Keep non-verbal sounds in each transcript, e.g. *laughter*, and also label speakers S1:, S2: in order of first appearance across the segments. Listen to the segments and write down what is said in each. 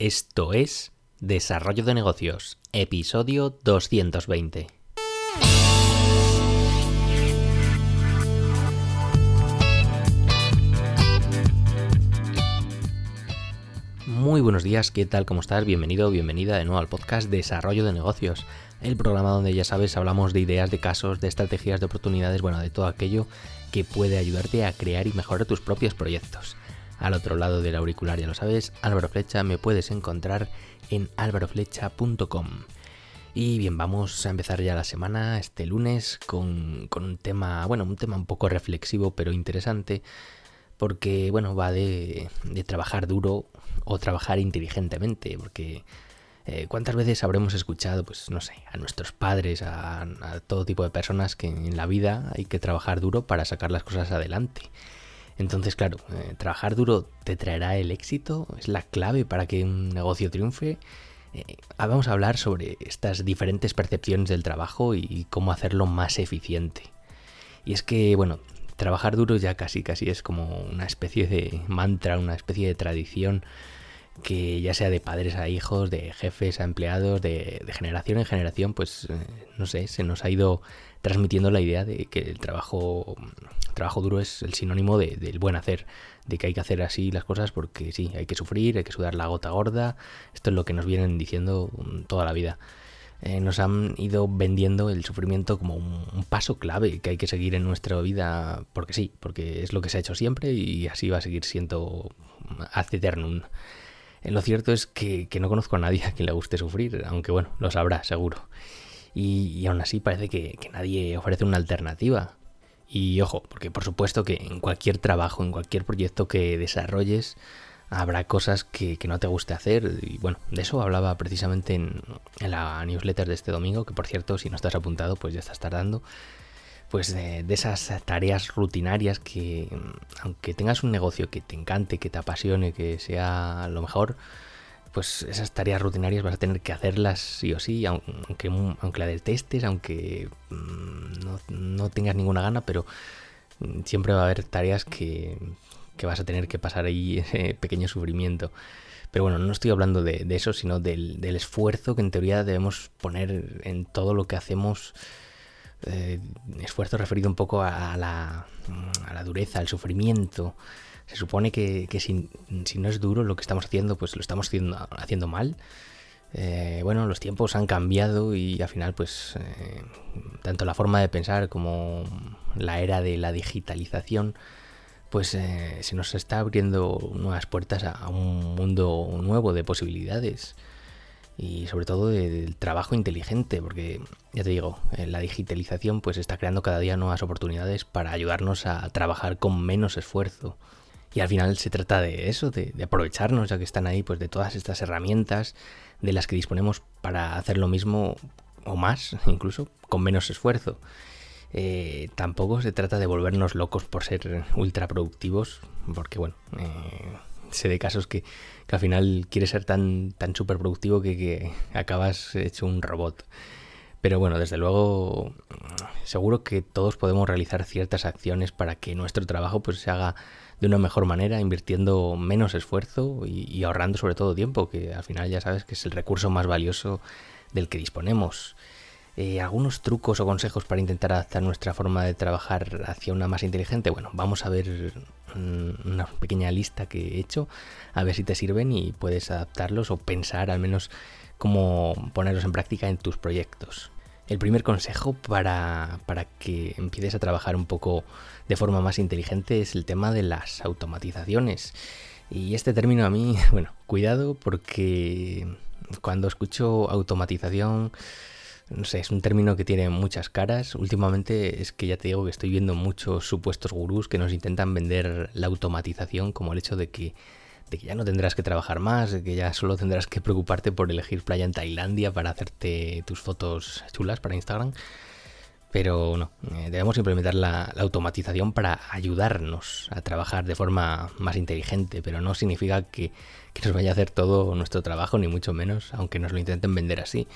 S1: Esto es Desarrollo de Negocios, episodio 220. Muy buenos días, ¿qué tal? ¿Cómo estás? Bienvenido, bienvenida de nuevo al podcast Desarrollo de Negocios, el programa donde ya sabes hablamos de ideas, de casos, de estrategias, de oportunidades, bueno, de todo aquello que puede ayudarte a crear y mejorar tus propios proyectos. Al otro lado del auricular, ya lo sabes, Álvaro Flecha, me puedes encontrar en álvaroflecha.com. Y bien, vamos a empezar ya la semana, este lunes, con, un tema, bueno, un tema un poco reflexivo, pero interesante, porque, bueno, va de, trabajar duro o trabajar inteligentemente, porque eh, ¿cuántas veces habremos escuchado, pues, no sé, a nuestros padres, a todo tipo de personas que en la vida hay que trabajar duro para sacar las cosas adelante? Entonces, claro, eh, trabajar duro te traerá el éxito, es la clave para que un negocio triunfe. Eh, vamos a hablar sobre estas diferentes percepciones del trabajo y cómo hacerlo más eficiente. Y es que, bueno, trabajar duro ya casi casi es como una especie de mantra, una especie de tradición que ya sea de padres a hijos, de jefes a empleados, de, generación en generación, pues eh, no sé, se nos ha ido transmitiendo la idea de que el trabajo, duro es el sinónimo del buen hacer, de que hay que hacer así las cosas porque sí, hay que sufrir, hay que sudar la gota gorda, esto es lo que nos vienen diciendo mm, toda la vida. Eh, nos han ido vendiendo el sufrimiento como un, paso clave que hay que seguir en nuestra vida porque sí, porque es lo que se ha hecho siempre y así va a seguir siendo ad eternum. Eh, lo cierto es que, no conozco a nadie a quien le guste sufrir, aunque bueno, lo sabrá seguro y, aún así parece que, nadie ofrece una alternativa. Y ojo, porque por supuesto que en cualquier trabajo, en cualquier proyecto que desarrolles, habrá cosas que, no te guste hacer. Y bueno, de eso hablaba precisamente en, la newsletter de este domingo, que por cierto, si no estás apuntado, pues ya estás tardando. Pues de, esas tareas rutinarias que, aunque tengas un negocio que te encante, que te apasione, que sea lo mejor, pues esas tareas rutinarias vas a tener que hacerlas sí o sí, aunque, aunque la detestes, aunque mm, no, tengas ninguna gana, pero mm, siempre va a haber tareas que, vas a tener que pasar ahí *laughs* ese pequeño sufrimiento. Pero bueno, no estoy hablando de, eso, sino del, esfuerzo que en teoría debemos poner en todo lo que hacemos. Eh, esfuerzo referido un poco a la, a dureza, al sufrimiento, se supone que, si, no es duro lo que estamos haciendo, pues lo estamos haciendo, haciendo mal. Eh, bueno, los tiempos han cambiado y al final, pues, eh, tanto la forma de pensar como la era de la digitalización, pues eh, se nos está abriendo nuevas puertas a, un mundo nuevo de posibilidades y sobre todo del trabajo inteligente, porque ya te digo, la digitalización pues está creando cada día nuevas oportunidades para ayudarnos a trabajar con menos esfuerzo. Y al final se trata de eso, de, aprovecharnos, ya que están ahí, pues de todas estas herramientas de las que disponemos para hacer lo mismo o más, *laughs* incluso con menos esfuerzo. Eh, tampoco se trata de volvernos locos por ser ultra productivos, porque bueno, eh, sé de casos que, al final quieres ser tan, tan súper productivo que, que acabas hecho un robot. Pero bueno, desde luego, seguro que todos podemos realizar ciertas acciones para que nuestro trabajo pues se haga de una mejor manera, invirtiendo menos esfuerzo y, ahorrando sobre todo tiempo, que al final ya sabes que es el recurso más valioso del que disponemos. Eh, algunos trucos o consejos para intentar adaptar nuestra forma de trabajar hacia una más inteligente. Bueno, vamos a ver una pequeña lista que he hecho, a ver si te sirven y puedes adaptarlos o pensar al menos cómo ponerlos en práctica en tus proyectos. El primer consejo para, para, que empieces a trabajar un poco de forma más inteligente es el tema de las automatizaciones. Y este término a mí, *laughs* bueno, cuidado porque cuando escucho automatización, no sé, es un término que tiene muchas caras. Últimamente es que ya te digo que estoy viendo muchos supuestos gurús que nos intentan vender la automatización como el hecho de que que ya no tendrás que trabajar más, de que ya solo tendrás que preocuparte por elegir playa en Tailandia para hacerte tus fotos chulas para Instagram. Pero no, eh, debemos implementar la, automatización para ayudarnos a trabajar de forma más inteligente, pero no significa que, nos vaya a hacer todo nuestro trabajo, ni mucho menos, aunque nos lo intenten vender así.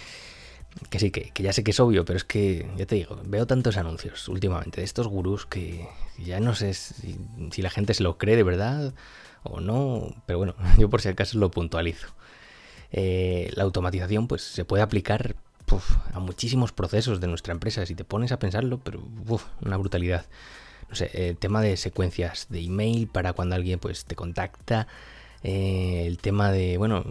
S1: Que sí, que, ya sé que es obvio, pero es que, ya te digo, veo tantos anuncios últimamente de estos gurús que ya no sé si la gente se lo cree de verdad o no, pero bueno, *laughs* yo por si acaso lo puntualizo. Eh, la automatización pues se puede aplicar a muchísimos procesos de nuestra empresa. Si te pones a pensarlo, pero una brutalidad. No sé, el tema de secuencias de email para cuando alguien pues te contacta. Eh, el tema de, bueno,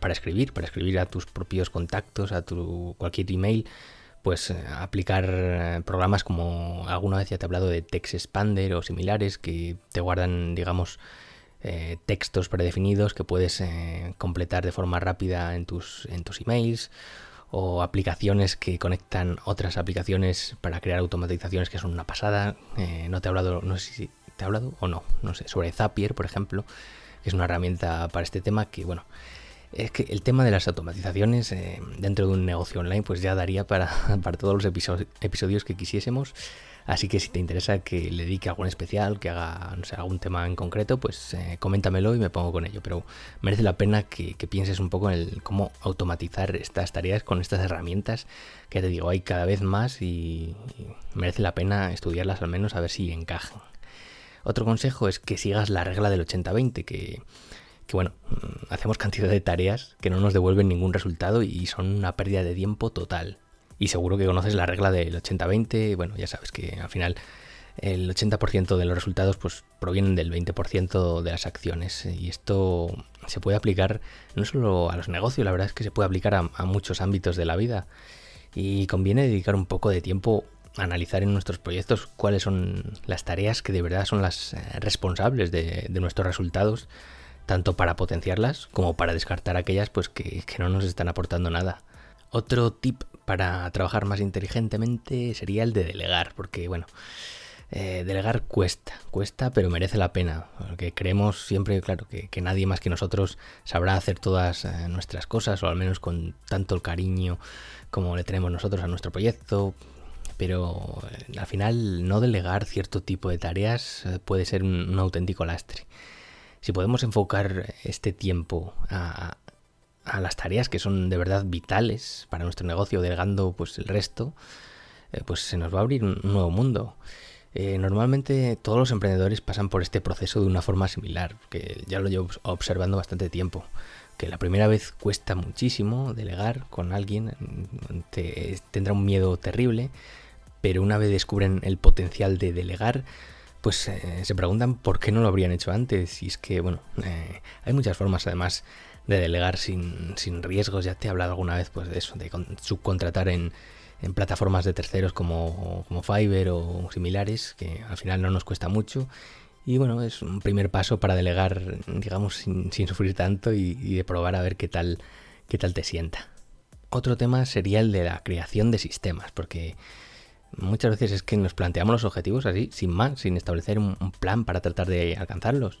S1: para escribir, para escribir a tus propios contactos, a tu cualquier email, pues eh, aplicar eh, programas como alguna vez ya te he hablado de Text Expander o similares que te guardan, digamos, textos predefinidos que puedes completar de forma rápida en tus, en tus emails o aplicaciones que conectan otras aplicaciones para crear automatizaciones que son una pasada. Eh, no te he hablado, no sé si te he hablado o no, no sé, sobre Zapier, por ejemplo, que es una herramienta para este tema que, bueno, es que el tema de las automatizaciones eh, dentro de un negocio online pues ya daría para, *laughs* para todos los episodios que quisiésemos. Así que si te interesa que le dedique algún especial, que haga no sé, algún tema en concreto, pues eh, coméntamelo y me pongo con ello. Pero merece la pena que, pienses un poco en el cómo automatizar estas tareas con estas herramientas que te digo, hay cada vez más y, merece la pena estudiarlas al menos a ver si encajan. Otro consejo es que sigas la regla del 80-20, que, bueno, mm, hacemos cantidad de tareas que no nos devuelven ningún resultado y son una pérdida de tiempo total. Y seguro que conoces la regla del 80-20. Bueno, ya sabes que al final el 80% de los resultados pues, provienen del 20% de las acciones. Y esto se puede aplicar no solo a los negocios, la verdad es que se puede aplicar a, muchos ámbitos de la vida. Y conviene dedicar un poco de tiempo a analizar en nuestros proyectos cuáles son las tareas que de verdad son las eh, responsables de, nuestros resultados, tanto para potenciarlas como para descartar aquellas pues, que, que no nos están aportando nada. Otro tip para trabajar más inteligentemente sería el de delegar, porque bueno, eh, delegar cuesta, cuesta, pero merece la pena, porque creemos siempre, claro, que, nadie más que nosotros sabrá hacer todas eh, nuestras cosas, o al menos con tanto el cariño como le tenemos nosotros a nuestro proyecto, pero eh, al final no delegar cierto tipo de tareas puede ser un auténtico lastre. Si podemos enfocar este tiempo a, a las tareas que son de verdad vitales para nuestro negocio, delegando pues el resto, eh, pues se nos va a abrir un nuevo mundo. Eh, normalmente todos los emprendedores pasan por este proceso de una forma similar, que ya lo llevo observando bastante tiempo. Que la primera vez cuesta muchísimo delegar con alguien, te, tendrá un miedo terrible, pero una vez descubren el potencial de delegar, pues eh, se preguntan por qué no lo habrían hecho antes. Y es que, bueno, hay muchas formas además de delegar sin, sin, riesgos. Ya te he hablado alguna vez pues, de eso, de subcontratar en, en plataformas de terceros como, como Fiverr o similares, que al final no nos cuesta mucho. Y bueno, es un primer paso para delegar, digamos, sin, sin sufrir tanto y, y, de probar a ver qué tal, qué tal te sienta. Otro tema sería el de la creación de sistemas, porque muchas veces es que nos planteamos los objetivos así, sin más, sin establecer un, plan para tratar de alcanzarlos.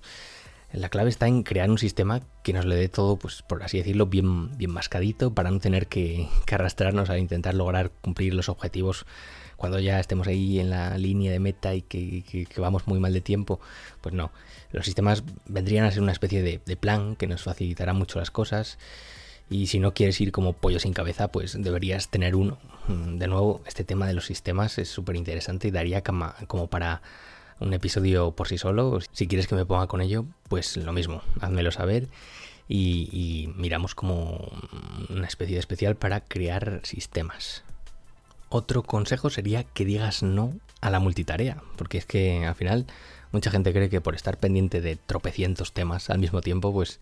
S1: La clave está en crear un sistema que nos le dé todo, pues por así decirlo, bien, bien mascadito para no tener que, arrastrarnos a intentar lograr cumplir los objetivos cuando ya estemos ahí en la línea de meta y que, vamos muy mal de tiempo. Pues no, los sistemas vendrían a ser una especie de plan que nos facilitará mucho las cosas. Y si no quieres ir como pollo sin cabeza, pues deberías tener uno. De nuevo, este tema de los sistemas es súper interesante y daría como para un episodio por sí solo. Si quieres que me ponga con ello, pues lo mismo, házmelo saber y, miramos como una especie de especial para crear sistemas. Otro consejo sería que digas no a la multitarea, porque es que al final mucha gente cree que por estar pendiente de tropecientos temas al mismo tiempo, pues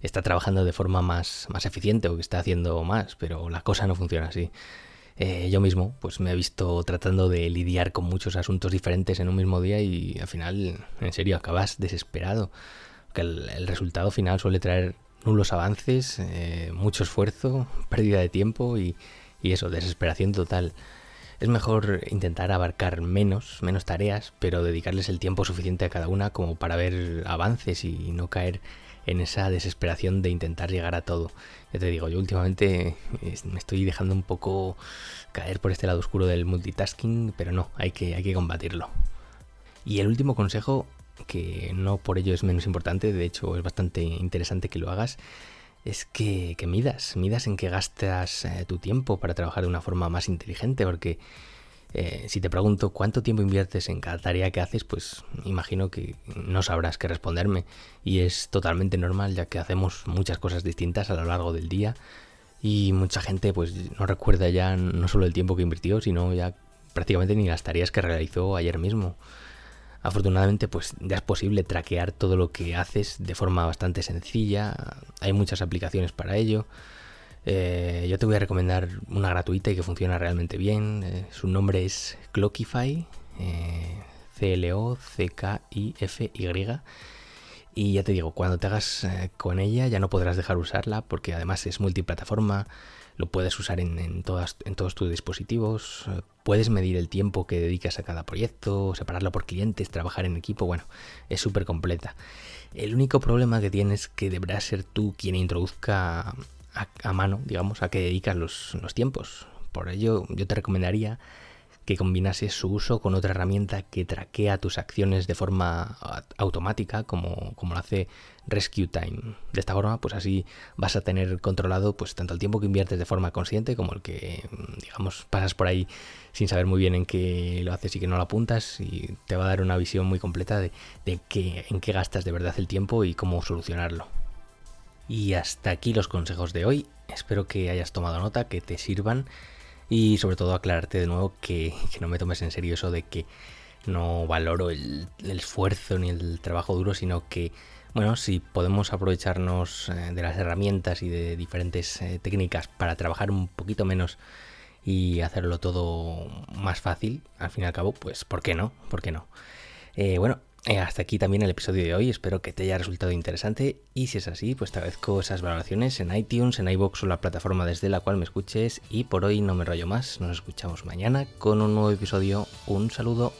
S1: está trabajando de forma más, más eficiente o que está haciendo más, pero la cosa no funciona así. Eh, yo mismo pues me he visto tratando de lidiar con muchos asuntos diferentes en un mismo día y al final, en serio, acabas desesperado. Que el, resultado final suele traer nulos avances, eh, mucho esfuerzo, *laughs* pérdida de tiempo y, y eso, desesperación total. Es mejor intentar abarcar menos, menos tareas, pero dedicarles el tiempo suficiente a cada una como para ver avances y no caer en esa desesperación de intentar llegar a todo. Ya te digo, yo últimamente me estoy dejando un poco caer por este lado oscuro del multitasking, pero no, hay que, hay que combatirlo. Y el último consejo, que no por ello es menos importante, de hecho es bastante interesante que lo hagas, es que, midas, midas en que gastas eh, tu tiempo para trabajar de una forma más inteligente, porque Eh, si te pregunto cuánto tiempo inviertes en cada tarea que haces, pues imagino que no sabrás qué responderme. Y es totalmente normal ya que hacemos muchas cosas distintas a lo largo del día y mucha gente pues no recuerda ya no solo el tiempo que invirtió, sino ya prácticamente ni las tareas que realizó ayer mismo. Afortunadamente pues ya es posible traquear todo lo que haces de forma bastante sencilla, hay muchas aplicaciones para ello. Eh, yo te voy a recomendar una gratuita y que funciona realmente bien. Eh, su nombre es Clockify, eh, C-L-O-C-K-I-F-Y. Y ya te digo, cuando te hagas con ella ya no podrás dejar usarla porque además es multiplataforma, lo puedes usar en, todas, en todos tus dispositivos, eh, puedes medir el tiempo que dedicas a cada proyecto, separarlo por clientes, trabajar en equipo, bueno, es súper completa. El único problema que tienes es que deberás ser tú quien introduzca a, mano, digamos, a qué dedicas los, los tiempos. Por ello yo te recomendaría que combinase su uso con otra herramienta que traquea tus acciones de forma automática, como, como lo hace Rescue Time. De esta forma, pues así vas a tener controlado pues tanto el tiempo que inviertes de forma consciente como el que, digamos, pasas por ahí sin saber muy bien en qué lo haces y que no lo apuntas y te va a dar una visión muy completa de, de qué, en qué gastas de verdad el tiempo y cómo solucionarlo. Y hasta aquí los consejos de hoy. Espero que hayas tomado nota, que te sirvan y sobre todo aclararte de nuevo que, no me tomes en serio eso de que no valoro el, esfuerzo ni el trabajo duro, sino que, bueno, si podemos aprovecharnos eh, de las herramientas y de diferentes eh, técnicas para trabajar un poquito menos y hacerlo todo más fácil, al fin y al cabo, pues, ¿por qué no? ¿Por qué no? Eh, bueno, eh, hasta aquí también el episodio de hoy, espero que te haya resultado interesante. Y si es así, pues te agradezco esas valoraciones en iTunes, en iVoox o la plataforma desde la cual me escuches. Y por hoy no me rollo más, nos escuchamos mañana con un nuevo episodio, un saludo.